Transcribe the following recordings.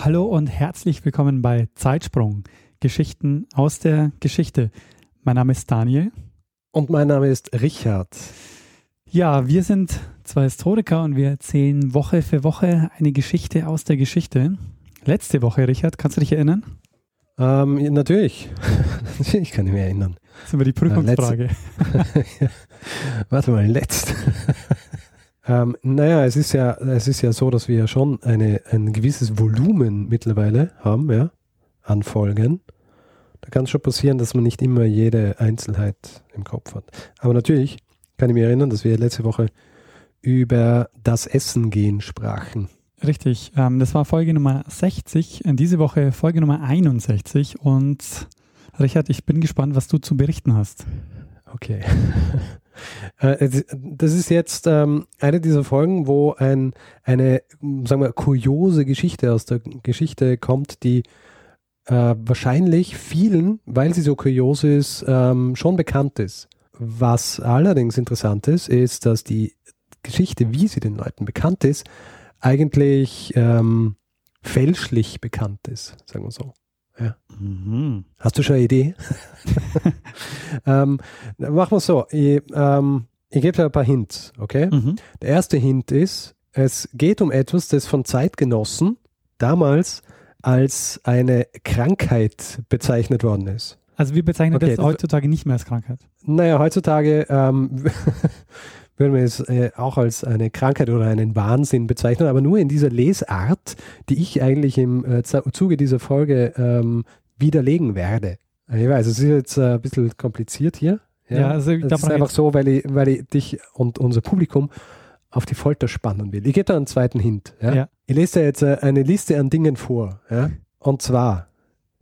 Hallo und herzlich willkommen bei Zeitsprung, Geschichten aus der Geschichte. Mein Name ist Daniel. Und mein Name ist Richard. Ja, wir sind zwei Historiker und wir erzählen Woche für Woche eine Geschichte aus der Geschichte. Letzte Woche, Richard, kannst du dich erinnern? Ähm, natürlich. natürlich kann ich mich erinnern. Das ist immer die Prüfungsfrage. Warte mal, letzt. Ähm, naja, es ist ja, es ist ja so, dass wir ja schon eine, ein gewisses Volumen mittlerweile haben, ja, an Folgen. Da kann es schon passieren, dass man nicht immer jede Einzelheit im Kopf hat. Aber natürlich kann ich mich erinnern, dass wir letzte Woche über das Essen gehen sprachen. Richtig, ähm, das war Folge Nummer 60, in diese Woche Folge Nummer 61 und Richard, ich bin gespannt, was du zu berichten hast. Okay. Äh, das ist jetzt ähm, eine dieser Folgen, wo ein, eine, sagen wir, kuriose Geschichte aus der Geschichte kommt, die äh, wahrscheinlich vielen, weil sie so kurios ist, ähm, schon bekannt ist. Was allerdings interessant ist, ist, dass die Geschichte, wie sie den Leuten bekannt ist, eigentlich ähm, fälschlich bekannt ist, sagen wir so. Mhm. Hast du schon eine Idee? ähm, machen wir es so. Ich, ähm, ich gebe dir ein paar Hints, okay? Mhm. Der erste Hint ist, es geht um etwas, das von Zeitgenossen damals als eine Krankheit bezeichnet worden ist. Also wir bezeichnen okay, das heutzutage nicht mehr als Krankheit. Naja, heutzutage ähm, würden wir es äh, auch als eine Krankheit oder einen Wahnsinn bezeichnen, aber nur in dieser Lesart, die ich eigentlich im äh, Zuge dieser Folge ähm, widerlegen werde. Ich weiß, es ist jetzt äh, ein bisschen kompliziert hier. Ja, ja also ich das ist einfach so, weil ich, weil ich dich und unser Publikum auf die Folter spannen will. Ich gebe da einen zweiten Hint. Ja? ja. Ich lese da jetzt äh, eine Liste an Dingen vor. Ja? Und zwar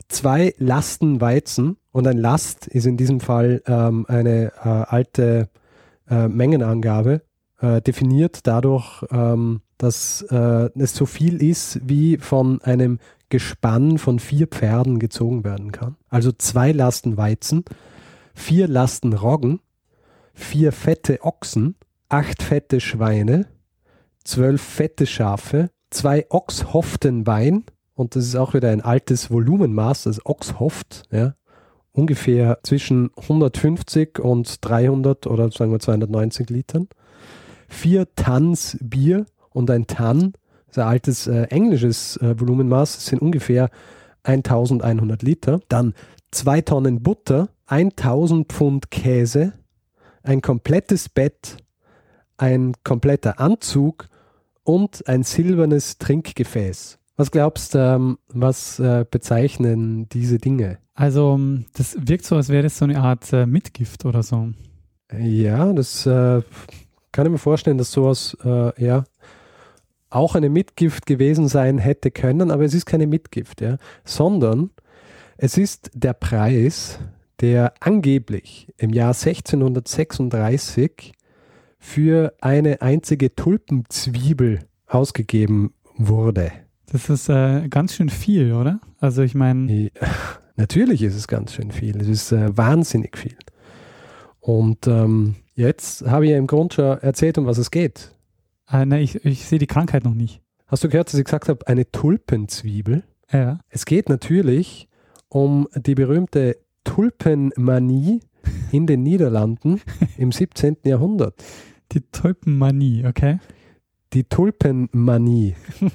zwei Lasten Weizen und ein Last ist in diesem Fall ähm, eine äh, alte äh, Mengenangabe, äh, definiert dadurch, ähm, dass äh, es so viel ist, wie von einem Gespann von vier Pferden gezogen werden kann. Also zwei Lasten Weizen, vier Lasten Roggen, vier fette Ochsen, acht fette Schweine, zwölf fette Schafe, zwei Ochshoften Wein, und das ist auch wieder ein altes Volumenmaß, das Ochshoft, ja, ungefähr zwischen 150 und 300 oder sagen wir 290 Litern. Vier Tanns Bier und ein Tann, ein altes äh, englisches äh, Volumenmaß, sind ungefähr 1100 Liter. Dann zwei Tonnen Butter, 1000 Pfund Käse, ein komplettes Bett, ein kompletter Anzug und ein silbernes Trinkgefäß. Was glaubst du, ähm, was äh, bezeichnen diese Dinge? Also, ähm, das wirkt so, als wäre das so eine Art äh, Mitgift oder so. Ja, das äh, kann ich mir vorstellen, dass sowas äh, ja auch eine Mitgift gewesen sein hätte können, aber es ist keine Mitgift, ja, sondern es ist der Preis, der angeblich im Jahr 1636 für eine einzige Tulpenzwiebel ausgegeben wurde. Das ist äh, ganz schön viel, oder? Also ich meine. Natürlich ist es ganz schön viel. Es ist äh, wahnsinnig viel. Und ähm, jetzt habe ich ja im Grunde schon erzählt, um was es geht. Äh, nein, ich, ich sehe die Krankheit noch nicht. Hast du gehört, dass ich gesagt habe, eine Tulpenzwiebel? Ja. Es geht natürlich um die berühmte Tulpenmanie in den Niederlanden im 17. Jahrhundert. Die Tulpenmanie, okay. Die Tulpenmanie.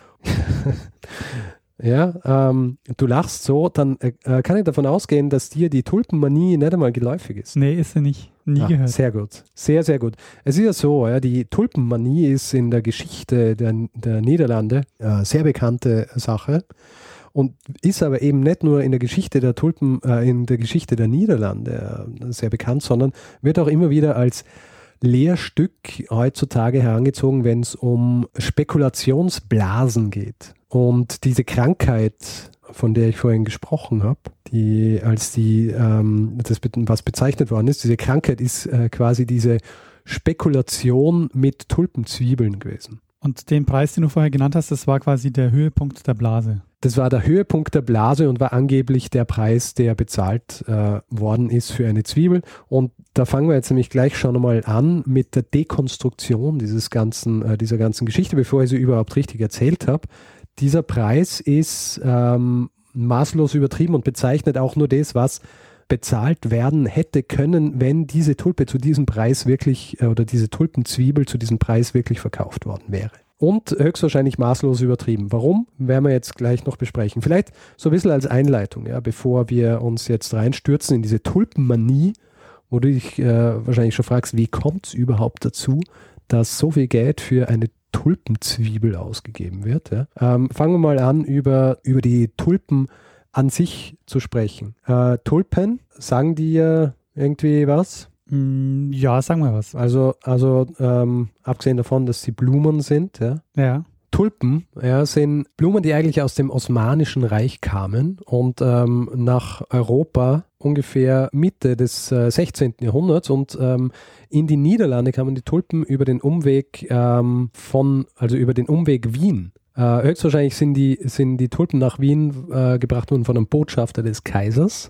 ja, ähm, du lachst so, dann äh, äh, kann ich davon ausgehen, dass dir die Tulpenmanie nicht einmal geläufig ist. Nee, ist sie nicht. Nie ah, gehört. Sehr gut. Sehr, sehr gut. Es ist ja so, ja, die Tulpenmanie ist in der Geschichte der, der Niederlande äh, sehr bekannte Sache und ist aber eben nicht nur in der Geschichte der Tulpen, äh, in der Geschichte der Niederlande äh, sehr bekannt, sondern wird auch immer wieder als Lehrstück heutzutage herangezogen, wenn es um Spekulationsblasen geht. Und diese Krankheit, von der ich vorhin gesprochen habe, die als die ähm, das was bezeichnet worden ist, diese Krankheit ist äh, quasi diese Spekulation mit Tulpenzwiebeln gewesen. Und den Preis, den du vorher genannt hast, das war quasi der Höhepunkt der Blase. Das war der Höhepunkt der Blase und war angeblich der Preis, der bezahlt äh, worden ist für eine Zwiebel. Und da fangen wir jetzt nämlich gleich schon mal an mit der Dekonstruktion dieses ganzen, äh, dieser ganzen Geschichte, bevor ich sie überhaupt richtig erzählt habe. Dieser Preis ist ähm, maßlos übertrieben und bezeichnet auch nur das, was bezahlt werden hätte können, wenn diese Tulpe zu diesem Preis wirklich äh, oder diese Tulpenzwiebel zu diesem Preis wirklich verkauft worden wäre. Und höchstwahrscheinlich maßlos übertrieben. Warum, werden wir jetzt gleich noch besprechen. Vielleicht so ein bisschen als Einleitung, ja, bevor wir uns jetzt reinstürzen in diese Tulpenmanie, wo du dich äh, wahrscheinlich schon fragst, wie kommt es überhaupt dazu, dass so viel Geld für eine Tulpenzwiebel ausgegeben wird. Ja? Ähm, fangen wir mal an, über, über die Tulpen an sich zu sprechen. Äh, Tulpen, sagen dir irgendwie was? Mm, ja, sagen wir was. Also, also ähm, abgesehen davon, dass sie Blumen sind, ja. Ja. Tulpen ja, sind Blumen, die eigentlich aus dem Osmanischen Reich kamen und ähm, nach Europa ungefähr Mitte des äh, 16. Jahrhunderts und ähm, in die Niederlande kamen die Tulpen über den Umweg ähm, von, also über den Umweg Wien. Äh, höchstwahrscheinlich sind die, sind die Tulpen nach Wien äh, gebracht worden von einem Botschafter des Kaisers.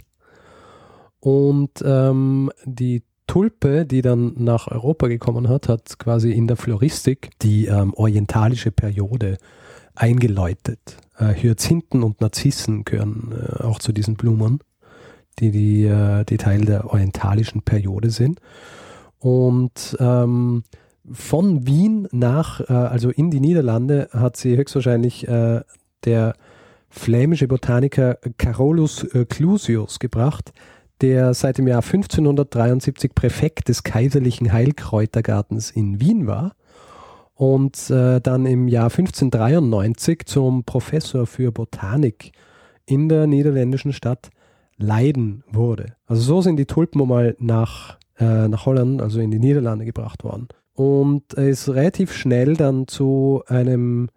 Und ähm, die Tulpe, die dann nach Europa gekommen hat, hat quasi in der Floristik die ähm, orientalische Periode eingeläutet. Äh, Hyazinthen und Narzissen gehören äh, auch zu diesen Blumen, die, die, äh, die Teil der orientalischen Periode sind. Und ähm, von Wien nach, äh, also in die Niederlande, hat sie höchstwahrscheinlich äh, der flämische Botaniker Carolus äh, Clusius gebracht, der seit dem Jahr 1573 Präfekt des Kaiserlichen Heilkräutergartens in Wien war und äh, dann im Jahr 1593 zum Professor für Botanik in der niederländischen Stadt Leiden wurde. Also so sind die Tulpen mal nach, äh, nach Holland, also in die Niederlande gebracht worden und ist relativ schnell dann zu einem,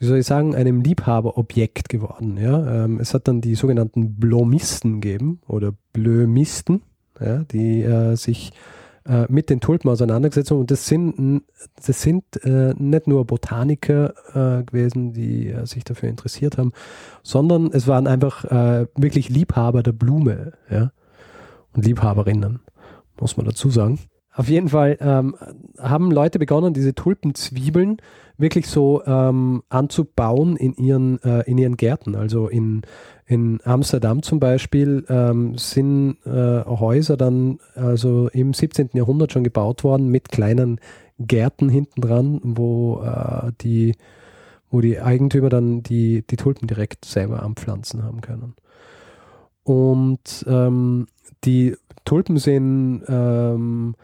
wie soll ich sagen, einem Liebhaberobjekt geworden. Ja? Ähm, es hat dann die sogenannten Blomisten gegeben oder Blömisten, ja, die äh, sich äh, mit den Tulpen auseinandergesetzt haben. Und das sind, das sind äh, nicht nur Botaniker äh, gewesen, die äh, sich dafür interessiert haben, sondern es waren einfach äh, wirklich Liebhaber der Blume ja? und Liebhaberinnen, muss man dazu sagen. Auf jeden Fall ähm, haben Leute begonnen, diese Tulpenzwiebeln wirklich so ähm, anzubauen in ihren, äh, in ihren Gärten. Also in, in Amsterdam zum Beispiel ähm, sind äh, Häuser dann also im 17. Jahrhundert schon gebaut worden mit kleinen Gärten hinten dran, wo äh, die wo die Eigentümer dann die, die Tulpen direkt selber anpflanzen haben können. Und ähm, die Tulpen sind ähm,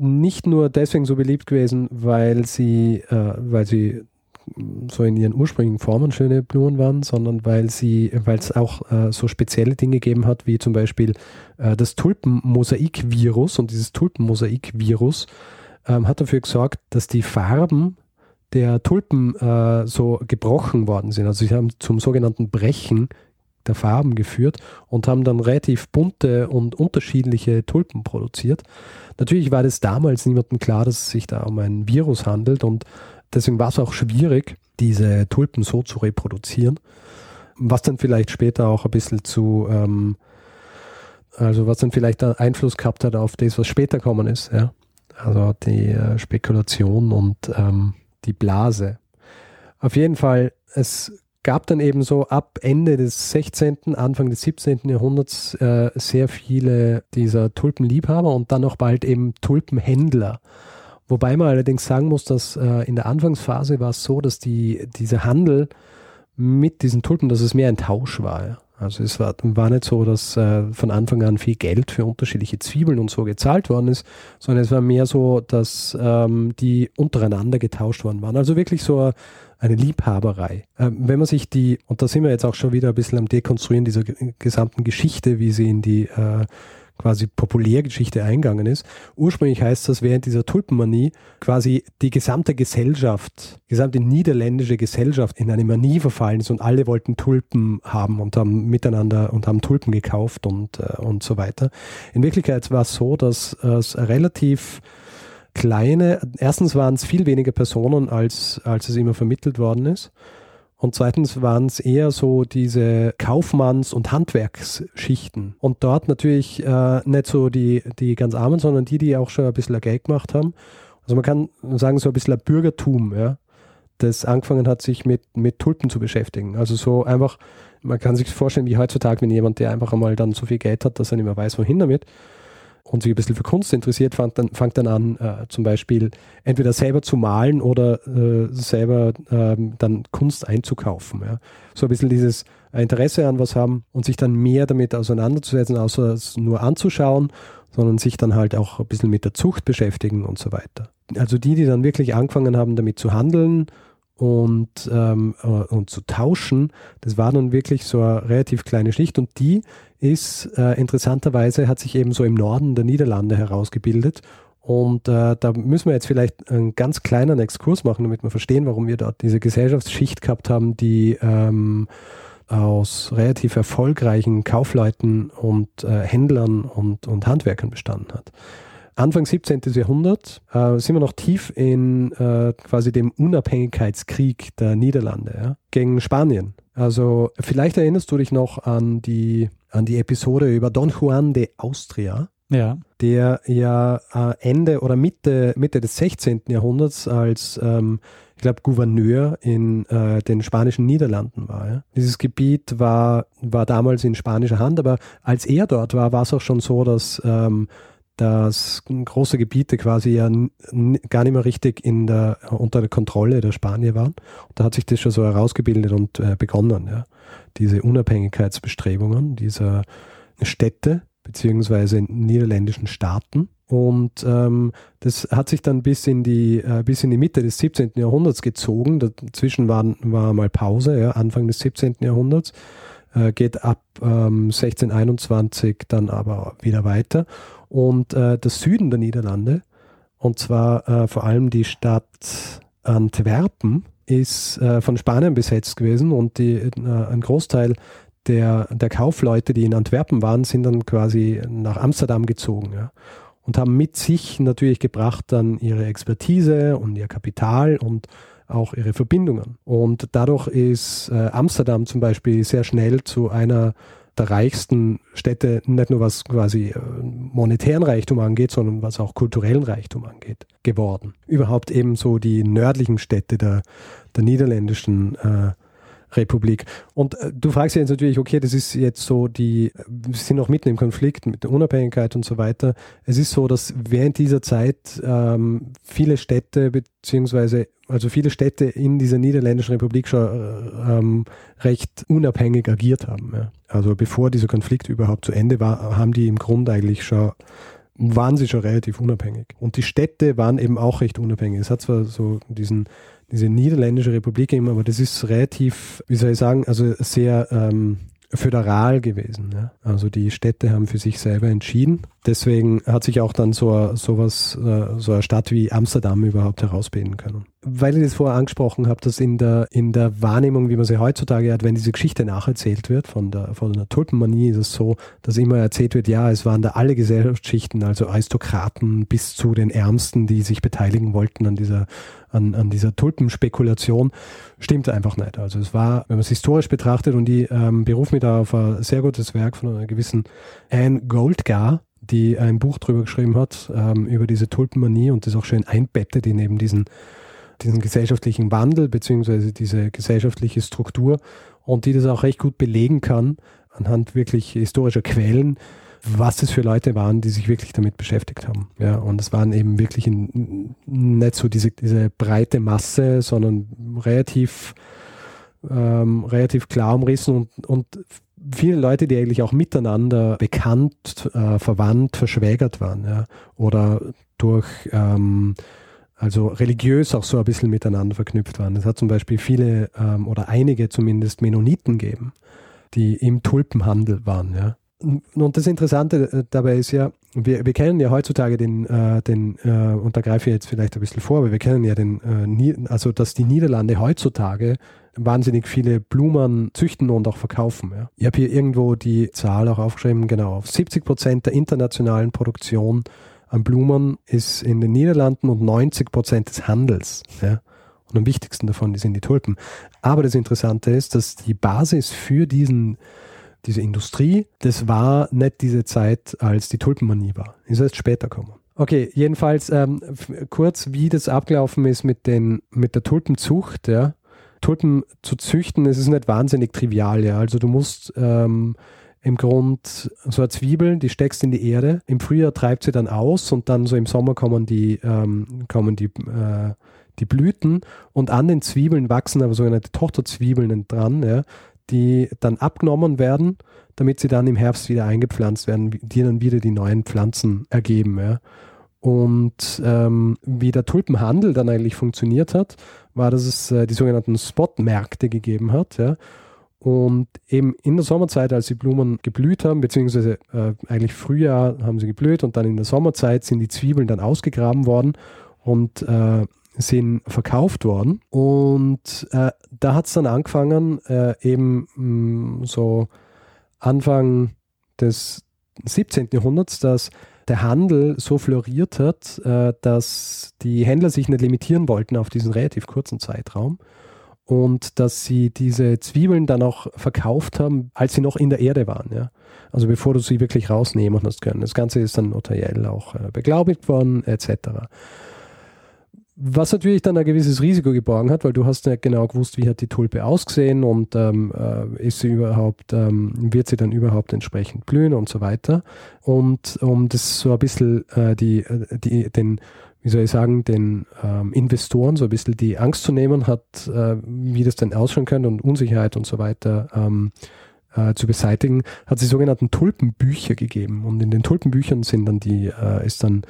nicht nur deswegen so beliebt gewesen, weil sie, äh, weil sie so in ihren ursprünglichen Formen schöne Blumen waren, sondern weil sie, weil es auch äh, so spezielle Dinge gegeben hat, wie zum Beispiel äh, das Tulpenmosaik-Virus und dieses Tulpenmosaik-Virus ähm, hat dafür gesorgt, dass die Farben der Tulpen äh, so gebrochen worden sind. Also sie haben zum sogenannten Brechen der Farben geführt und haben dann relativ bunte und unterschiedliche Tulpen produziert. Natürlich war das damals niemandem klar, dass es sich da um ein Virus handelt und deswegen war es auch schwierig, diese Tulpen so zu reproduzieren. Was dann vielleicht später auch ein bisschen zu, ähm, also was dann vielleicht Einfluss gehabt hat auf das, was später kommen ist, ja. Also die äh, Spekulation und ähm, die Blase. Auf jeden Fall, es gab dann eben so ab Ende des 16., Anfang des 17. Jahrhunderts äh, sehr viele dieser Tulpenliebhaber und dann auch bald eben Tulpenhändler. Wobei man allerdings sagen muss, dass äh, in der Anfangsphase war es so, dass die, dieser Handel mit diesen Tulpen, dass es mehr ein Tausch war. Ja. Also es war, war nicht so, dass äh, von Anfang an viel Geld für unterschiedliche Zwiebeln und so gezahlt worden ist, sondern es war mehr so, dass ähm, die untereinander getauscht worden waren. Also wirklich so eine Liebhaberei. Ähm, wenn man sich die, und da sind wir jetzt auch schon wieder ein bisschen am Dekonstruieren dieser gesamten Geschichte, wie sie in die äh, quasi Populärgeschichte eingegangen ist. Ursprünglich heißt das, während dieser Tulpenmanie quasi die gesamte Gesellschaft, die gesamte niederländische Gesellschaft in eine Manie verfallen ist und alle wollten Tulpen haben und haben miteinander und haben Tulpen gekauft und, äh, und so weiter. In Wirklichkeit war es so, dass es relativ kleine, erstens waren es viel weniger Personen, als, als es immer vermittelt worden ist. Und zweitens waren es eher so diese Kaufmanns- und Handwerksschichten. Und dort natürlich äh, nicht so die, die ganz Armen, sondern die, die auch schon ein bisschen Geld gemacht haben. Also man kann sagen, so ein bisschen ein Bürgertum, ja, das angefangen hat, sich mit, mit Tulpen zu beschäftigen. Also so einfach, man kann sich vorstellen, wie heutzutage, wenn jemand, der einfach einmal dann so viel Geld hat, dass er nicht mehr weiß, wohin damit, und sich ein bisschen für Kunst interessiert, fängt dann, fängt dann an, äh, zum Beispiel entweder selber zu malen oder äh, selber ähm, dann Kunst einzukaufen. Ja. So ein bisschen dieses Interesse an was haben und sich dann mehr damit auseinanderzusetzen, außer es nur anzuschauen, sondern sich dann halt auch ein bisschen mit der Zucht beschäftigen und so weiter. Also die, die dann wirklich angefangen haben, damit zu handeln und, ähm, äh, und zu tauschen, das war dann wirklich so eine relativ kleine Schicht und die ist äh, interessanterweise, hat sich eben so im Norden der Niederlande herausgebildet und äh, da müssen wir jetzt vielleicht einen ganz kleinen Exkurs machen, damit wir verstehen, warum wir dort diese Gesellschaftsschicht gehabt haben, die ähm, aus relativ erfolgreichen Kaufleuten und äh, Händlern und, und Handwerkern bestanden hat. Anfang 17. Jahrhundert äh, sind wir noch tief in äh, quasi dem Unabhängigkeitskrieg der Niederlande ja, gegen Spanien. Also vielleicht erinnerst du dich noch an die, an die Episode über Don Juan de Austria. Ja. Der ja äh, Ende oder Mitte, Mitte des 16. Jahrhunderts als ähm, ich glaube, Gouverneur in äh, den spanischen Niederlanden war. Ja. Dieses Gebiet war, war damals in spanischer Hand, aber als er dort war, war es auch schon so, dass ähm, dass große Gebiete quasi ja gar nicht mehr richtig in der, unter der Kontrolle der Spanier waren. Und da hat sich das schon so herausgebildet und äh, begonnen, ja. diese Unabhängigkeitsbestrebungen dieser Städte beziehungsweise niederländischen Staaten. Und ähm, das hat sich dann bis in die äh, bis in die Mitte des 17. Jahrhunderts gezogen. Dazwischen war, war mal Pause, ja, Anfang des 17. Jahrhunderts, äh, geht ab ähm, 1621 dann aber wieder weiter. Und äh, der Süden der Niederlande, und zwar äh, vor allem die Stadt Antwerpen, ist äh, von Spanien besetzt gewesen und die, äh, ein Großteil der, der Kaufleute, die in Antwerpen waren, sind dann quasi nach Amsterdam gezogen ja, und haben mit sich natürlich gebracht dann ihre Expertise und ihr Kapital und auch ihre Verbindungen. Und dadurch ist äh, Amsterdam zum Beispiel sehr schnell zu einer der reichsten Städte, nicht nur was quasi äh, monetären Reichtum angeht, sondern was auch kulturellen Reichtum angeht, geworden. Überhaupt eben so die nördlichen Städte der, der niederländischen äh, Republik. Und äh, du fragst jetzt natürlich, okay, das ist jetzt so die, wir sind noch mitten im Konflikt mit der Unabhängigkeit und so weiter. Es ist so, dass während dieser Zeit ähm, viele Städte beziehungsweise also viele Städte in dieser niederländischen Republik schon äh, ähm, recht unabhängig agiert haben. Ja. Also bevor dieser Konflikt überhaupt zu Ende war, haben die im Grunde eigentlich schon waren sie schon relativ unabhängig. Und die Städte waren eben auch recht unabhängig. Es hat zwar so diesen diese niederländische Republik eben, aber das ist relativ, wie soll ich sagen, also sehr ähm, föderal gewesen. Ja? Also die Städte haben für sich selber entschieden. Deswegen hat sich auch dann so sowas, äh, so eine Stadt wie Amsterdam überhaupt herausbilden können weil ich das vorher angesprochen habe, dass in der, in der Wahrnehmung, wie man sie heutzutage hat, wenn diese Geschichte nacherzählt wird von der, von der Tulpenmanie, ist es so, dass immer erzählt wird, ja, es waren da alle Gesellschaftsschichten, also Aristokraten bis zu den Ärmsten, die sich beteiligen wollten an dieser, an, an dieser Tulpenspekulation. Stimmt einfach nicht. Also es war, wenn man es historisch betrachtet und die ähm, berufen mich da auf ein sehr gutes Werk von einer gewissen Anne Goldgar, die ein Buch drüber geschrieben hat, ähm, über diese Tulpenmanie und das auch schön einbettet in eben diesen diesen gesellschaftlichen Wandel beziehungsweise diese gesellschaftliche Struktur und die das auch recht gut belegen kann anhand wirklich historischer Quellen, was es für Leute waren, die sich wirklich damit beschäftigt haben. Ja, und es waren eben wirklich in, nicht so diese, diese breite Masse, sondern relativ, ähm, relativ klar umrissen und, und viele Leute, die eigentlich auch miteinander bekannt, äh, verwandt, verschwägert waren, ja, oder durch ähm, also religiös auch so ein bisschen miteinander verknüpft waren. Es hat zum Beispiel viele ähm, oder einige zumindest Mennoniten gegeben, die im Tulpenhandel waren. Ja? und das Interessante äh, dabei ist ja, wir, wir kennen ja heutzutage den, äh, den äh, und da greife ich jetzt vielleicht ein bisschen vor, aber wir kennen ja den, äh, also dass die Niederlande heutzutage wahnsinnig viele Blumen züchten und auch verkaufen. Ja. Ich habe hier irgendwo die Zahl auch aufgeschrieben, genau, auf 70 Prozent der internationalen Produktion an Blumen ist in den Niederlanden und 90 Prozent des Handels. Ja. Und am wichtigsten davon sind die Tulpen. Aber das Interessante ist, dass die Basis für diesen diese Industrie, das war nicht diese Zeit, als die Tulpenmanie war. Ist erst später gekommen. Okay, jedenfalls ähm, kurz, wie das abgelaufen ist mit, den, mit der Tulpenzucht. Ja. Tulpen zu züchten, es ist nicht wahnsinnig trivial. Ja. Also du musst ähm, im Grund so eine Zwiebel, die steckst in die Erde. Im Frühjahr treibt sie dann aus und dann so im Sommer kommen die, ähm, kommen die, äh, die Blüten und an den Zwiebeln wachsen aber sogenannte Tochterzwiebeln dran. Ja die dann abgenommen werden, damit sie dann im Herbst wieder eingepflanzt werden, die dann wieder die neuen Pflanzen ergeben. Ja. Und ähm, wie der Tulpenhandel dann eigentlich funktioniert hat, war, dass es äh, die sogenannten Spotmärkte gegeben hat. Ja. Und eben in der Sommerzeit, als die Blumen geblüht haben, beziehungsweise äh, eigentlich Frühjahr haben sie geblüht und dann in der Sommerzeit sind die Zwiebeln dann ausgegraben worden und äh, sind verkauft worden. Und äh, da hat es dann angefangen, äh, eben mh, mm, so Anfang des 17. Jahrhunderts, dass der Handel so floriert hat, äh, dass die Händler sich nicht limitieren wollten auf diesen relativ kurzen Zeitraum und dass sie diese Zwiebeln dann auch verkauft haben, als sie noch in der Erde waren. Ja? Also bevor du sie wirklich rausnehmen hast können. Das Ganze ist dann notariell auch äh, beglaubigt worden, etc. Was natürlich dann ein gewisses Risiko geborgen hat, weil du hast nicht genau gewusst, wie hat die Tulpe ausgesehen und ähm, äh, ist sie überhaupt, ähm, wird sie dann überhaupt entsprechend blühen und so weiter. Und um das so ein bisschen äh, die, äh, die, den, wie soll ich sagen, den ähm, Investoren so ein bisschen die Angst zu nehmen hat, äh, wie das denn ausschauen könnte und Unsicherheit und so weiter ähm, äh, zu beseitigen, hat sie sogenannten Tulpenbücher gegeben. Und in den Tulpenbüchern sind dann die, äh, ist dann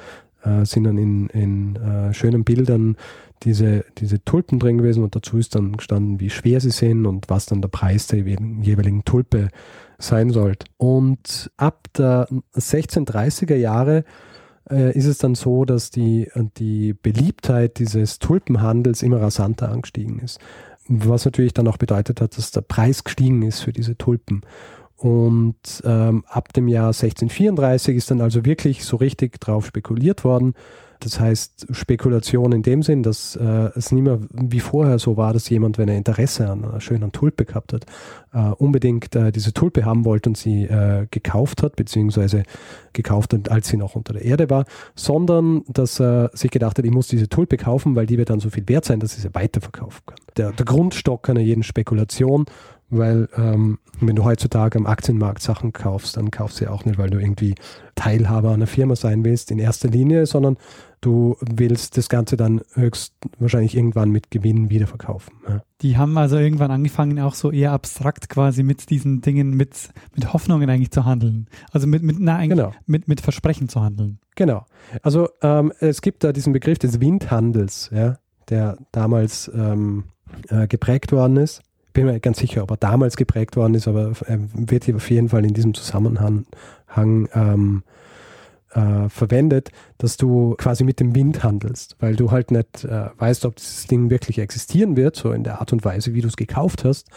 äh, sind dann in, in äh, schönen Bildern diese, diese Tulpen drin gewesen und dazu ist dann gestanden, wie schwer sie sind und was dann der Preis der jeweiligen Tulpe sein sollte. Und ab der 1630er Jahre äh, ist es dann so, dass die, die Beliebtheit dieses Tulpenhandels immer rasanter angestiegen ist. Was natürlich dann auch bedeutet hat, dass der Preis gestiegen ist für diese Tulpen. Und ähm, ab dem Jahr 1634 ist dann also wirklich so richtig drauf spekuliert worden. Das heißt, Spekulation in dem Sinn, dass äh, es nicht mehr wie vorher so war, dass jemand, wenn er Interesse an einer schönen Tulpe gehabt hat, äh, unbedingt äh, diese Tulpe haben wollte und sie äh, gekauft hat, beziehungsweise gekauft hat, als sie noch unter der Erde war, sondern dass er sich gedacht hat, ich muss diese Tulpe kaufen, weil die wird dann so viel wert sein, dass ich sie weiterverkaufen kann. Der, der Grundstock einer jeden Spekulation weil ähm, wenn du heutzutage am Aktienmarkt Sachen kaufst, dann kaufst du ja auch nicht, weil du irgendwie Teilhaber einer Firma sein willst in erster Linie, sondern du willst das Ganze dann höchst wahrscheinlich irgendwann mit Gewinn wiederverkaufen. Ja. Die haben also irgendwann angefangen, auch so eher abstrakt quasi mit diesen Dingen, mit, mit Hoffnungen eigentlich zu handeln. Also mit, mit, na, genau. mit, mit Versprechen zu handeln. Genau. Also ähm, es gibt da diesen Begriff des Windhandels, ja, der damals ähm, äh, geprägt worden ist bin mir ganz sicher, ob er damals geprägt worden ist, aber er wird auf jeden Fall in diesem Zusammenhang ähm, äh, verwendet, dass du quasi mit dem Wind handelst, weil du halt nicht äh, weißt, ob dieses Ding wirklich existieren wird, so in der Art und Weise, wie du es gekauft hast.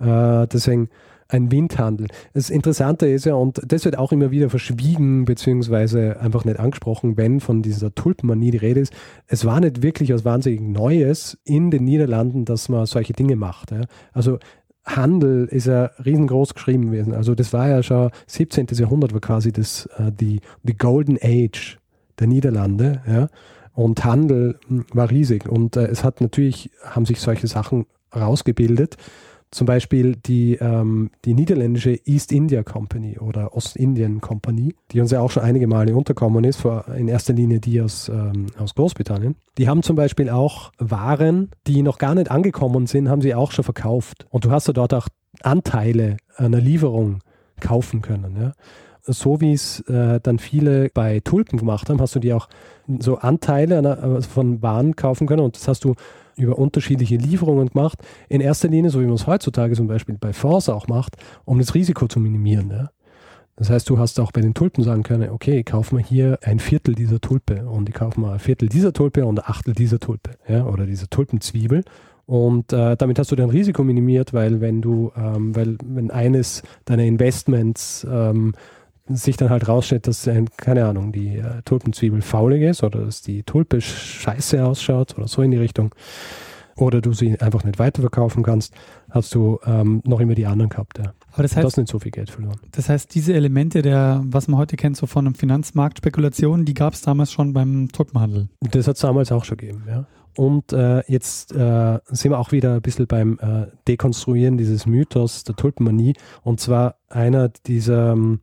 Äh, deswegen ein Windhandel. Das Interessante ist ja, und das wird auch immer wieder verschwiegen, beziehungsweise einfach nicht angesprochen, wenn von dieser Tulpenmanie die Rede ist. Es war nicht wirklich was wahnsinnig Neues in den Niederlanden, dass man solche Dinge macht. Ja. Also Handel ist ja riesengroß geschrieben gewesen. Also das war ja schon 17. Jahrhundert war quasi das äh, die, die Golden Age der Niederlande, ja. Und Handel hm, war riesig. Und äh, es hat natürlich, haben sich solche Sachen rausgebildet zum Beispiel die, ähm, die niederländische East India Company oder Ostindien Company, die uns ja auch schon einige Male unterkommen ist, vor, in erster Linie die aus, ähm, aus Großbritannien. Die haben zum Beispiel auch Waren, die noch gar nicht angekommen sind, haben sie auch schon verkauft. Und du hast ja dort auch Anteile einer Lieferung kaufen können. Ja? so wie es äh, dann viele bei Tulpen gemacht haben, hast du dir auch so Anteile einer, von Waren kaufen können und das hast du über unterschiedliche Lieferungen gemacht. In erster Linie, so wie man es heutzutage zum Beispiel bei Fonds auch macht, um das Risiko zu minimieren. Ja. Das heißt, du hast auch bei den Tulpen sagen können, okay, ich kaufe mir hier ein Viertel dieser Tulpe und ich kaufe mir ein Viertel dieser Tulpe und ein Achtel dieser Tulpe ja, oder dieser Tulpenzwiebel. Und äh, damit hast du dein Risiko minimiert, weil wenn du, ähm, weil wenn eines deiner Investments ähm, sich dann halt rausstellt, dass, keine Ahnung, die äh, Tulpenzwiebel faulig ist oder dass die Tulpe scheiße ausschaut oder so in die Richtung, oder du sie einfach nicht weiterverkaufen kannst, hast du ähm, noch immer die anderen gehabt. Ja. Aber das heißt, du hast nicht so viel Geld verloren. Das heißt, diese Elemente der, was man heute kennt, so von einem Finanzmarktspekulationen, die gab es damals schon beim Tulpenhandel. Das hat es damals auch schon gegeben, ja. Und äh, jetzt äh, sind wir auch wieder ein bisschen beim äh, Dekonstruieren dieses Mythos der Tulpenmanie. Und zwar einer dieser ähm,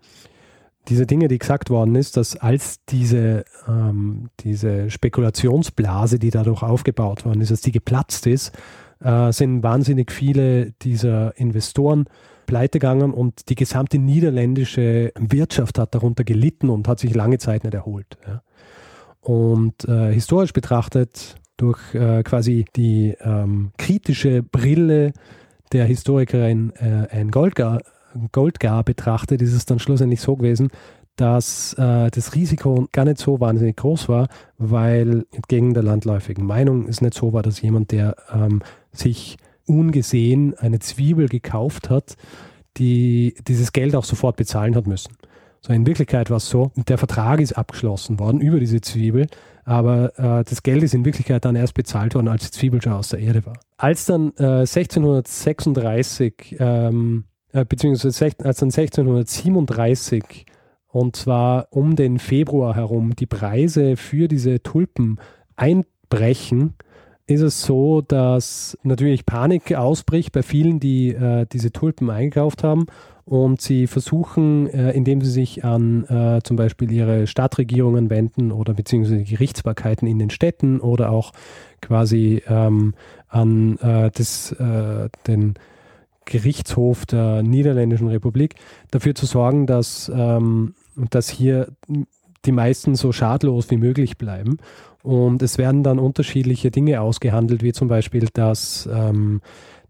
diese Dinge, die gesagt worden ist, dass als diese, ähm, diese Spekulationsblase, die dadurch aufgebaut worden ist, als die geplatzt ist, äh, sind wahnsinnig viele dieser Investoren pleite gegangen und die gesamte niederländische Wirtschaft hat darunter gelitten und hat sich lange Zeit nicht erholt. Ja. Und äh, historisch betrachtet, durch äh, quasi die ähm, kritische Brille der Historikerin äh, Anne Goldgar Goldgar betrachtet, ist es dann schlussendlich so gewesen, dass äh, das Risiko gar nicht so wahnsinnig groß war, weil entgegen der landläufigen Meinung es nicht so war, dass jemand, der ähm, sich ungesehen eine Zwiebel gekauft hat, die dieses Geld auch sofort bezahlen hat müssen. So in Wirklichkeit war es so, der Vertrag ist abgeschlossen worden über diese Zwiebel, aber äh, das Geld ist in Wirklichkeit dann erst bezahlt worden, als die Zwiebel schon aus der Erde war. Als dann äh, 1636 ähm, äh, beziehungsweise als dann 1637 und zwar um den Februar herum. Die Preise für diese Tulpen einbrechen, ist es so, dass natürlich Panik ausbricht bei vielen, die äh, diese Tulpen eingekauft haben und sie versuchen, äh, indem sie sich an äh, zum Beispiel ihre Stadtregierungen wenden oder beziehungsweise Gerichtsbarkeiten in den Städten oder auch quasi ähm, an äh, das, äh, den Gerichtshof der Niederländischen Republik dafür zu sorgen, dass, ähm, dass hier die meisten so schadlos wie möglich bleiben. Und es werden dann unterschiedliche Dinge ausgehandelt, wie zum Beispiel, dass, ähm,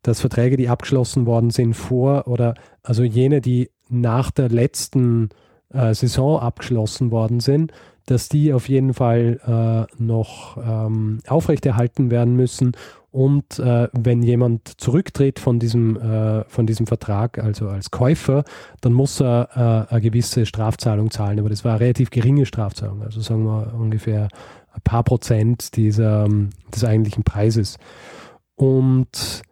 dass Verträge, die abgeschlossen worden sind, vor oder also jene, die nach der letzten äh, Saison abgeschlossen worden sind, dass die auf jeden Fall äh, noch ähm, aufrechterhalten werden müssen und äh, wenn jemand zurücktritt von diesem, äh, von diesem Vertrag, also als Käufer, dann muss er äh, eine gewisse Strafzahlung zahlen. Aber das war eine relativ geringe Strafzahlung, also sagen wir ungefähr ein paar Prozent dieser, des eigentlichen Preises. Und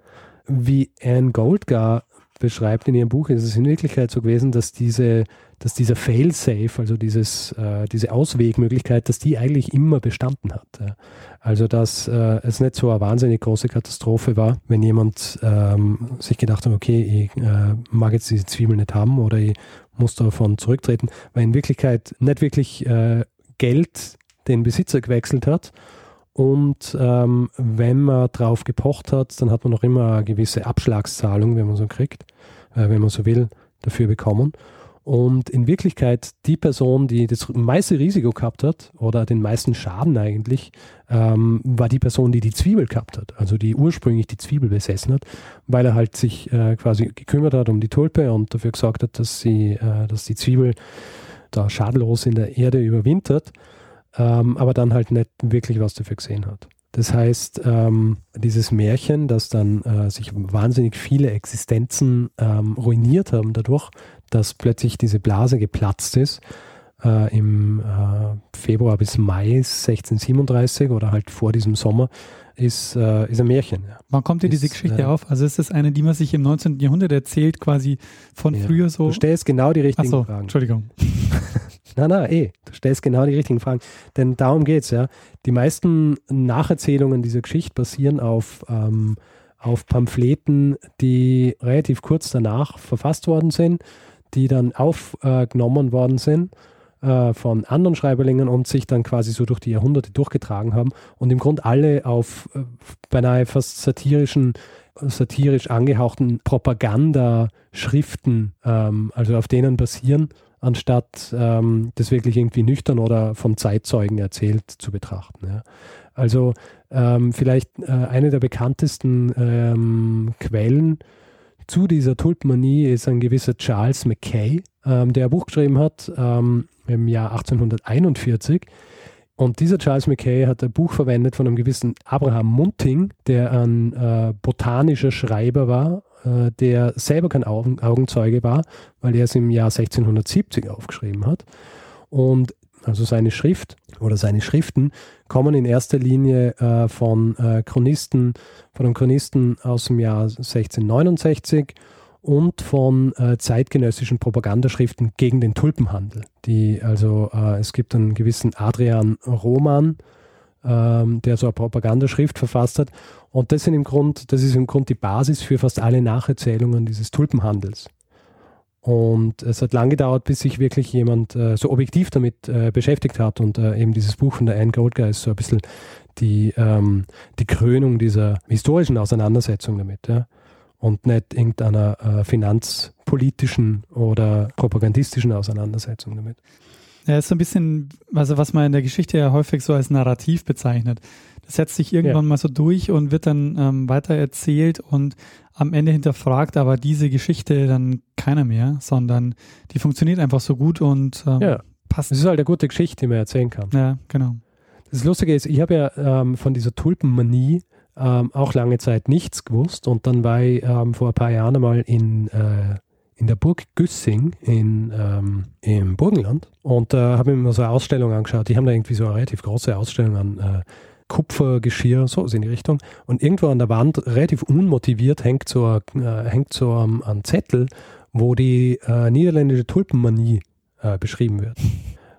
wie Anne Goldgar beschreibt in ihrem Buch, ist es in Wirklichkeit so gewesen, dass diese dass dieser Fail-Safe, also dieses, äh, diese Auswegmöglichkeit, dass die eigentlich immer bestanden hat. Ja. Also dass äh, es nicht so eine wahnsinnig große Katastrophe war, wenn jemand ähm, sich gedacht hat, okay, ich äh, mag jetzt diese Zwiebel nicht haben oder ich muss davon zurücktreten, weil in Wirklichkeit nicht wirklich äh, Geld den Besitzer gewechselt hat. Und ähm, wenn man drauf gepocht hat, dann hat man noch immer eine gewisse Abschlagszahlung, wenn man so kriegt, wenn man so will, dafür bekommen. Und in Wirklichkeit die Person, die das meiste Risiko gehabt hat oder den meisten Schaden eigentlich, ähm, war die Person, die die Zwiebel gehabt hat, also die ursprünglich die Zwiebel besessen hat, weil er halt sich äh, quasi gekümmert hat um die Tulpe und dafür gesorgt hat, dass, sie, äh, dass die Zwiebel da schadlos in der Erde überwintert, ähm, aber dann halt nicht wirklich was dafür gesehen hat. Das heißt, ähm, dieses Märchen, dass dann äh, sich wahnsinnig viele Existenzen ähm, ruiniert haben dadurch, dass plötzlich diese Blase geplatzt ist, äh, im äh, Februar bis Mai 1637 oder halt vor diesem Sommer, ist, äh, ist ein Märchen. Ja. Wann kommt dir diese Geschichte äh, auf? Also ist das eine, die man sich im 19. Jahrhundert erzählt, quasi von ja. früher so? Du stellst genau die richtigen so, Fragen. Entschuldigung. Na, na, eh, du stellst genau die richtigen Fragen. Denn darum geht es, ja. Die meisten Nacherzählungen dieser Geschichte basieren auf, ähm, auf Pamphleten, die relativ kurz danach verfasst worden sind, die dann aufgenommen worden sind äh, von anderen Schreiberlingen und sich dann quasi so durch die Jahrhunderte durchgetragen haben und im Grunde alle auf äh, beinahe fast satirischen satirisch angehauchten Propagandaschriften, ähm, also auf denen basieren anstatt ähm, das wirklich irgendwie nüchtern oder von Zeitzeugen erzählt zu betrachten. Ja. Also ähm, vielleicht äh, eine der bekanntesten ähm, Quellen zu dieser Tulpenmanie ist ein gewisser Charles Mackay. ähm, der ein Buch geschrieben hat ähm, im Jahr 1841. Und dieser Charles Mackay hat ein Buch verwendet von einem gewissen Abraham Munting, der ein äh, botanischer Schreiber war, der selber kein Augen, Augenzeuge war, weil er es im Jahr 1670 aufgeschrieben hat. Und also seine Schrift oder seine Schriften kommen in erster Linie äh, von äh, Chronisten, von einem Chronisten aus dem Jahr 1669 und von äh, zeitgenössischen Propagandaschriften gegen den Tulpenhandel. Die, also äh, es gibt einen gewissen Adrian Roman, ähm, der so eine Propagandaschrift verfasst hat. Und das, sind im Grund, das ist im Grunde die Basis für fast alle Nacherzählungen dieses Tulpenhandels. Und es hat lange gedauert, bis sich wirklich jemand äh, so objektiv damit äh, beschäftigt hat. Und äh, eben dieses Buch von der Anne Goldgar ist so ein bisschen die, ähm, die Krönung dieser historischen Auseinandersetzung damit. Ja? Und nicht irgendeiner äh, finanzpolitischen oder propagandistischen Auseinandersetzung damit. Ja, ist so ein bisschen, also was man in der Geschichte ja häufig so als Narrativ bezeichnet. Das setzt sich irgendwann ja. mal so durch und wird dann ähm, weiter erzählt und am Ende hinterfragt aber diese Geschichte dann keiner mehr, sondern die funktioniert einfach so gut und ähm, ja. passt. Es ist halt eine gute Geschichte, die man erzählen kann. Ja, genau. Das Lustige ist, ich habe ja ähm, von dieser Tulpenmanie ähm, auch lange Zeit nichts gewusst und dann war ich ähm, vor ein paar Jahren einmal in, äh, in der Burg Güssing in, ähm, im Burgenland und äh, habe mir mal so eine Ausstellung angeschaut. Die haben da irgendwie so eine relativ große Ausstellung an äh, Kupfergeschirr, so in die Richtung. Und irgendwo an der Wand, relativ unmotiviert, hängt so ein, äh, hängt so ein, ein, Zettel, wo die äh, niederländische Tulpenmanie äh, beschrieben wird.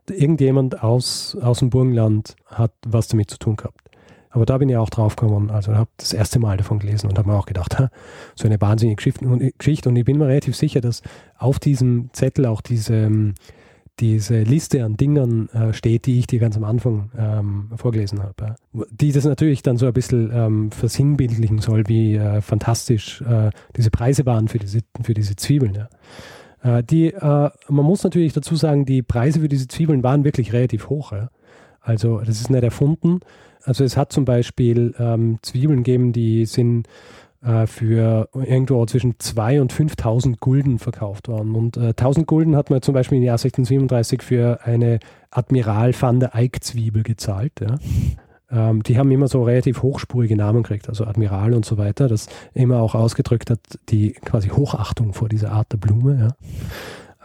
Irgendjemand aus, aus dem Burgenland hat was damit zu tun gehabt. Aber da bin ich auch drauf gekommen. Also habe das erste Mal davon gelesen und habe mir auch gedacht, so eine wahnsinnige Geschichte. Und ich bin mir relativ sicher, dass auf diesem Zettel auch diese, ähm, diese Liste an Dingern äh, steht, die ich dir ganz am Anfang ähm, vorgelesen habe. Die das natürlich dann so ein bisschen ähm, versinnbildlichen soll, wie äh, fantastisch äh, diese Preise waren für diese, für diese Zwiebeln. Ja. Äh, die, äh, man muss natürlich dazu sagen, die Preise für diese Zwiebeln waren wirklich relativ hoch. Ja. Also das ist nicht erfunden. Also es hat zum Beispiel ähm, Zwiebeln gegeben, die sind äh, für irgendwo zwischen 2.000 und 5.000 Gulden verkauft worden. Und äh, 1.000 Gulden hat man zum Beispiel im Jahr 1637 für eine Admiral van der Eyck Zwiebel gezahlt. Ja. Ähm, die haben immer so relativ hochspurige Namen gekriegt, also Admiral und so weiter, das immer auch ausgedrückt hat, die quasi Hochachtung vor dieser Art der Blume. Ja.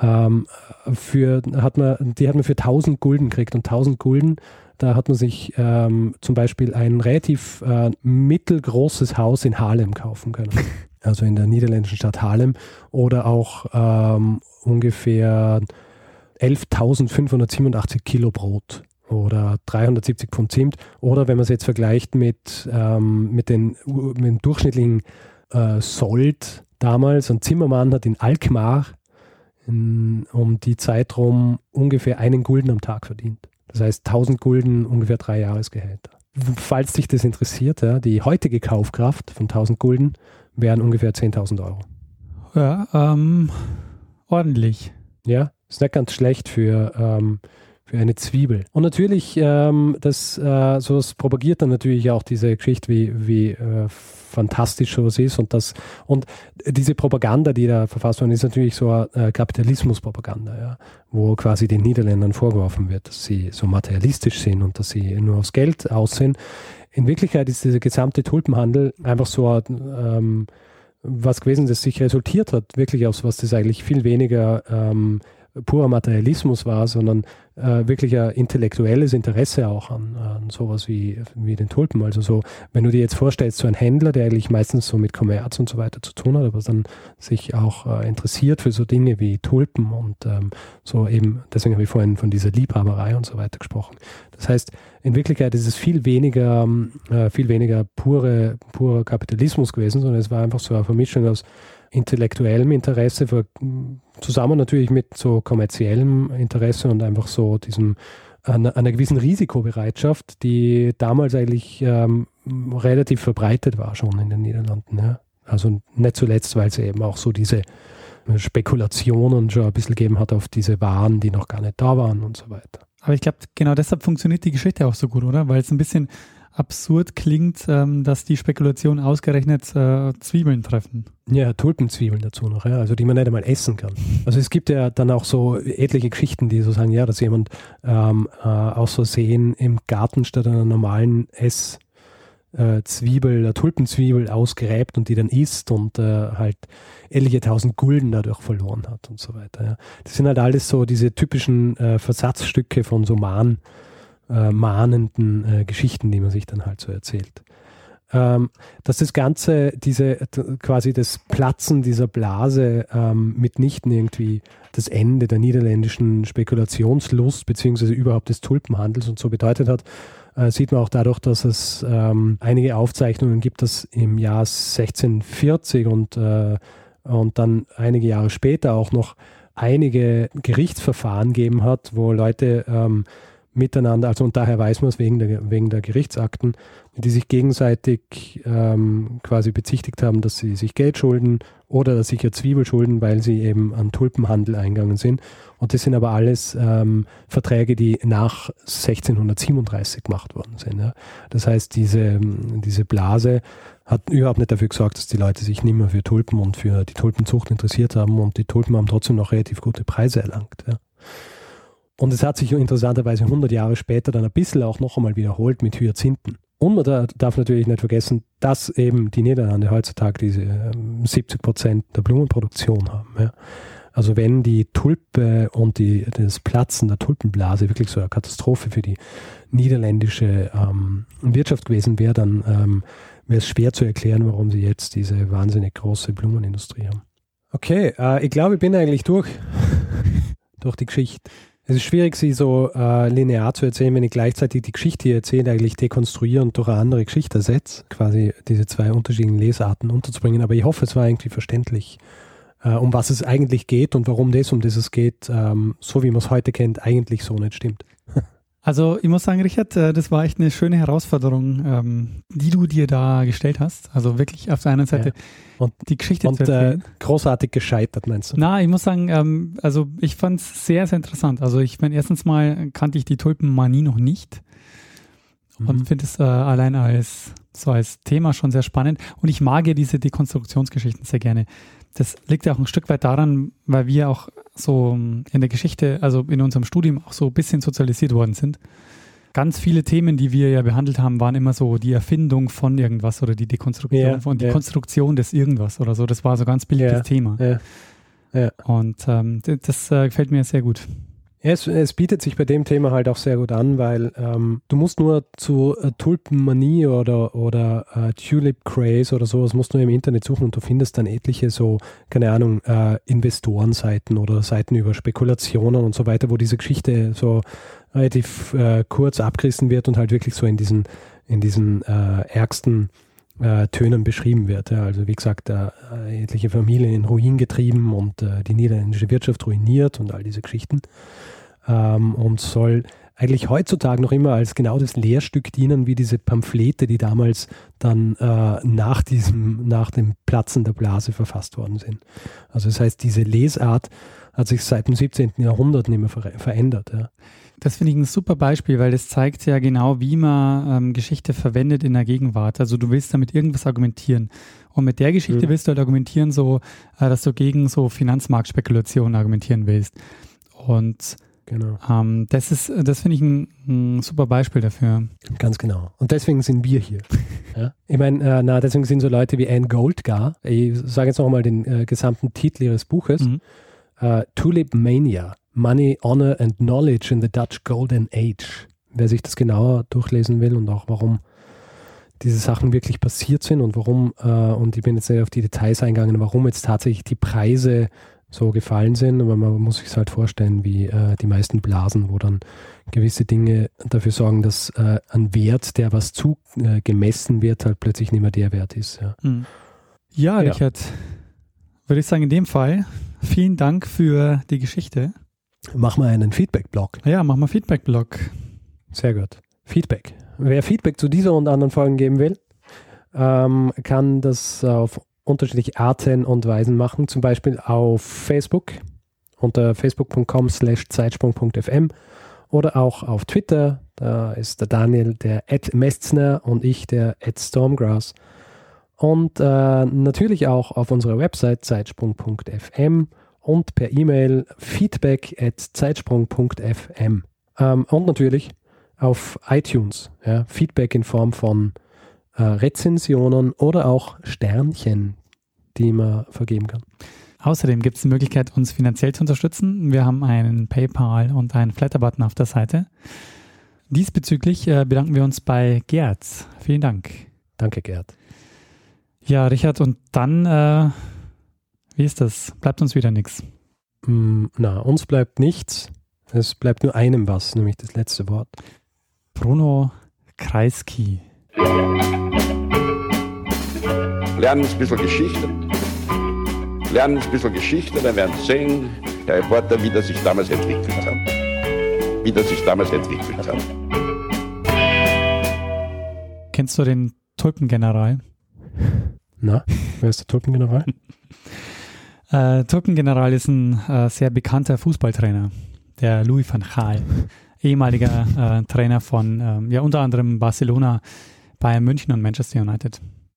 Ähm, für, hat man, die hat man für 1000 Gulden gekriegt und 1000 Gulden da hat man sich ähm, zum Beispiel ein relativ äh, mittelgroßes Haus in Haarlem kaufen können. Also in der niederländischen Stadt Haarlem. Oder auch ähm, ungefähr 11.587 Kilo Brot oder 370 Pfund Zimt. Oder wenn man es jetzt vergleicht mit, ähm, mit, den, mit dem durchschnittlichen äh, Sold damals, ein Zimmermann hat in Alkmaar in, um die Zeit rum ungefähr einen Gulden am Tag verdient. Das heißt 1000 Gulden, ungefähr drei Jahresgehälter. Falls dich das interessiert, ja, die heutige Kaufkraft von 1000 Gulden wären ungefähr 10.000 Euro. Ja, ähm, ordentlich. Ja, ist nicht ganz schlecht für, ähm, für eine Zwiebel. Und natürlich, ähm, das, äh, sowas propagiert dann natürlich auch diese Geschichte, wie, wie äh, fantastisch sowas ist und das und diese Propaganda, die da verfasst worden ist, natürlich so eine äh, Kapitalismuspropaganda, ja, wo quasi den Niederländern vorgeworfen wird, dass sie so materialistisch sind und dass sie nur aufs Geld aussehen. In Wirklichkeit ist dieser gesamte Tulpenhandel einfach so ähm, was gewesen, das sich resultiert hat, wirklich aus was das eigentlich viel weniger ähm, purer Materialismus war, sondern äh, wirklich ein intellektuelles Interesse auch an, an sowas wie, wie den Tulpen. Also so, wenn du dir jetzt vorstellst, so ein Händler, der eigentlich meistens so mit Kommerz und so weiter zu tun hat, aber dann sich auch äh, interessiert für so Dinge wie Tulpen und ähm, so eben, deswegen habe ich vorhin von dieser Liebhaberei und so weiter gesprochen. Das heißt, in Wirklichkeit ist es viel weniger, äh, viel weniger pure, purer Kapitalismus gewesen, sondern es war einfach so eine Vermischung aus intellektuellem Interesse, zusammen natürlich mit so kommerziellem Interesse und einfach so diesem einer, einer gewissen Risikobereitschaft, die damals eigentlich ähm, relativ verbreitet war schon in den Niederlanden. Ja. Also nicht zuletzt, weil es eben auch so diese Spekulationen schon ein bisschen gegeben hat auf diese Waren, die noch gar nicht da waren und so weiter. Aber ich glaube, genau deshalb funktioniert die Geschichte auch so gut, oder? Weil es ein bisschen absurd klingt, ähm, dass die Spekulation ausgerechnet äh, Zwiebeln treffen. Ja, Tulpenzwiebeln dazu noch, ja, also die man nicht einmal essen kann. Also es gibt ja dann auch so etliche Geschichten, die so sagen, ja, dass jemand ähm, äh, aus Versehen im Garten statt einer normalen Ess äh, Tulpenzwiebel ausgräbt und die dann isst und äh, halt etliche tausend Gulden dadurch verloren hat und so weiter. Ja. Das sind halt alles so diese typischen äh, Versatzstücke von so Mahn, äh, mahnenden äh, Geschichten, die man sich dann halt so erzählt. Ähm, dass das Ganze, diese quasi das Platzen dieser Blase ähm, mitnichten irgendwie das Ende der niederländischen Spekulationslust beziehungsweise überhaupt des Tulpenhandels und so bedeutet hat, äh, sieht man auch dadurch, dass es ähm, einige Aufzeichnungen gibt, dass im Jahr 1640 und, äh, und dann einige Jahre später auch noch einige Gerichtsverfahren gegeben hat, wo Leute ähm, miteinander, also und daher weiß man es wegen der, wegen der Gerichtsakten, die sich gegenseitig ähm, quasi bezichtigt haben, dass sie sich Geld schulden oder dass sich ja Zwiebel schulden, weil sie eben an Tulpenhandel eingegangen sind. Und das sind aber alles ähm, Verträge, die nach 1637 gemacht worden sind. Ja. Das heißt, diese, diese Blase hat überhaupt nicht dafür gesorgt, dass die Leute sich nicht mehr für Tulpen und für die Tulpenzucht interessiert haben und die Tulpen haben trotzdem noch relativ gute Preise erlangt. Ja. Und es hat sich interessanterweise 100 Jahre später dann ein bisschen auch noch einmal wiederholt mit Hyazinthen. Und man darf natürlich nicht vergessen, dass eben die Niederlande heutzutage diese 70 ähm, Prozent der Blumenproduktion haben. Ja. Also wenn die Tulpe und die, das Platzen der Tulpenblase wirklich so eine Katastrophe für die niederländische ähm, Wirtschaft gewesen wäre, dann ähm, wäre es schwer zu erklären, warum sie jetzt diese wahnsinnig große Blumenindustrie haben. Okay, äh, ich glaube, ich bin eigentlich durch, durch die Geschichte. Es ist schwierig, sie so äh, linear zu erzählen, wenn ich gleichzeitig die Geschichte, die erzählt, eigentlich dekonstruiere und durch eine andere Geschichte ersetze, quasi diese zwei unterschiedlichen Lesarten unterzubringen. Aber ich hoffe, es war irgendwie verständlich, äh, um was es eigentlich geht und warum das, um das es geht, ähm, so wie man es heute kennt, eigentlich so nicht stimmt. Also ich muss sagen, Richard, äh, das war echt eine schöne Herausforderung, ähm, die du dir da gestellt hast. Also wirklich auf der einen Seite ja. und, die Geschichte und, zu erzählen. Äh, großartig gescheitert, meinst du? Na, ich muss sagen, ähm, also ich fand es sehr, sehr interessant. Also ich meine, erstens mal kannte ich die Tulpenmanie noch nicht mhm. und finde es äh, allein als so als Thema schon sehr spannend. Und ich mag ja diese Dekonstruktionsgeschichten sehr gerne. Das liegt ja auch ein Stück weit daran, weil wir auch so in der Geschichte, also in unserem Studium auch so ein bisschen sozialisiert worden sind. Ganz viele Themen, die wir ja behandelt haben, waren immer so die Erfindung von irgendwas oder die Dekonstruktion yeah, von die yeah. Konstruktion des irgendwas oder so. Das war so ein ganz billiges yeah, Thema. Und ähm, das äh, gefällt mir sehr gut. Es, es, bietet sich bei dem Thema halt auch sehr gut an, weil ähm, du musst nur zu äh, Tulpenmanie oder, oder äh, Tulip Craze oder sowas musst du im Internet suchen und du findest dann etliche so, keine Ahnung, äh, Investorenseiten oder Seiten über Spekulationen und so weiter, wo diese Geschichte so relativ äh, kurz abgerissen wird und halt wirklich so in diesen, in diesen äh, ärgsten äh, Tönen beschrieben wird. Ja. Also wie gesagt, äh, etliche Familien in Ruin getrieben und äh, die niederländische Wirtschaft ruiniert und all diese Geschichten. Ähm, und soll eigentlich heutzutage noch immer als genau das Lehrstück dienen, wie diese Pamphlete, die damals dann äh, nach diesem, nach dem Platzen der Blase verfasst worden sind. Also das heißt, diese Lesart hat sich seit dem 17. Jahrhundert nicht mehr ver verändert. Ja. Das finde ich ein super Beispiel, weil das zeigt ja genau, wie man ähm, Geschichte verwendet in der Gegenwart. Also du willst damit irgendwas argumentieren. Und mit der Geschichte mhm. willst du halt argumentieren, so, äh, dass du gegen so Finanzmarktspekulationen argumentieren willst. Und Genau. Ähm, das ist, das finde ich ein, ein, super Beispiel dafür. Ganz genau. Und deswegen sind wir hier. ja? Ich meine, äh, na, deswegen sind so Leute wie Anne Goldgar, ich sage jetzt nochmal den äh, gesamten Titel ihres Buches, mhm. äh, Tulip Mania. Money, Honor and Knowledge in the Dutch Golden Age. Wer sich das genauer durchlesen will und auch warum diese Sachen wirklich passiert sind und warum, äh, und ich bin jetzt nicht auf die Details eingegangen, warum jetzt tatsächlich die Preise so gefallen sind, aber man muss sich es halt vorstellen, wie äh, die meisten Blasen, wo dann gewisse Dinge dafür sorgen, dass äh, ein Wert, der was zu äh, gemessen wird, halt plötzlich nicht mehr der Wert ist. Ja, mhm. ja, ja. Richard, würde ich sagen, in dem Fall vielen Dank für die Geschichte. Mach mal einen Feedback-Blog. Ja, mach mal Feedback-Blog. Sehr gut. Feedback. Wer Feedback zu dieser und anderen Folgen geben will, ähm, kann das auf unterschiedliche Arten und Weisen machen. Zum Beispiel auf Facebook unter facebook.com slash zeitsprung.fm oder auch auf Twitter. Da ist der Daniel der Ed Mestner und ich der Ed Stormgrass. Und äh, natürlich auch auf unserer Website zeitsprung.fm und per E-Mail feedback at zeitsprung.fm. Ähm, und natürlich auf iTunes. Ja, Feedback in Form von äh, Rezensionen oder auch Sternchen, die man vergeben kann. Außerdem gibt es die Möglichkeit, uns finanziell zu unterstützen. Wir haben einen PayPal und einen Flatter-Button auf der Seite. Diesbezüglich äh, bedanken wir uns bei Gerd. Vielen Dank. Danke, Gerd. Ja, Richard, und dann, äh, wie ist das? Bleibt uns wieder nichts? Mm, na, uns bleibt nichts. Es bleibt nur einem was, nämlich das letzte Wort. Bruno Kreisky. Lernen ein bisschen Geschichte. Lernen ein bisschen Geschichte, dann werden Sie sehen, der Reporter, wie das sich damals entwickelt hat. Wie das sich damals entwickelt hat. Kennst du den Tulpengeneral? Na, wer ist der Tulpengeneral? äh, Tulpengeneral ist ein äh, sehr bekannter Fußballtrainer, der Louis van Gaal, ehemaliger äh, Trainer von ähm, ja unter anderem Barcelona, Bayern München und Manchester United.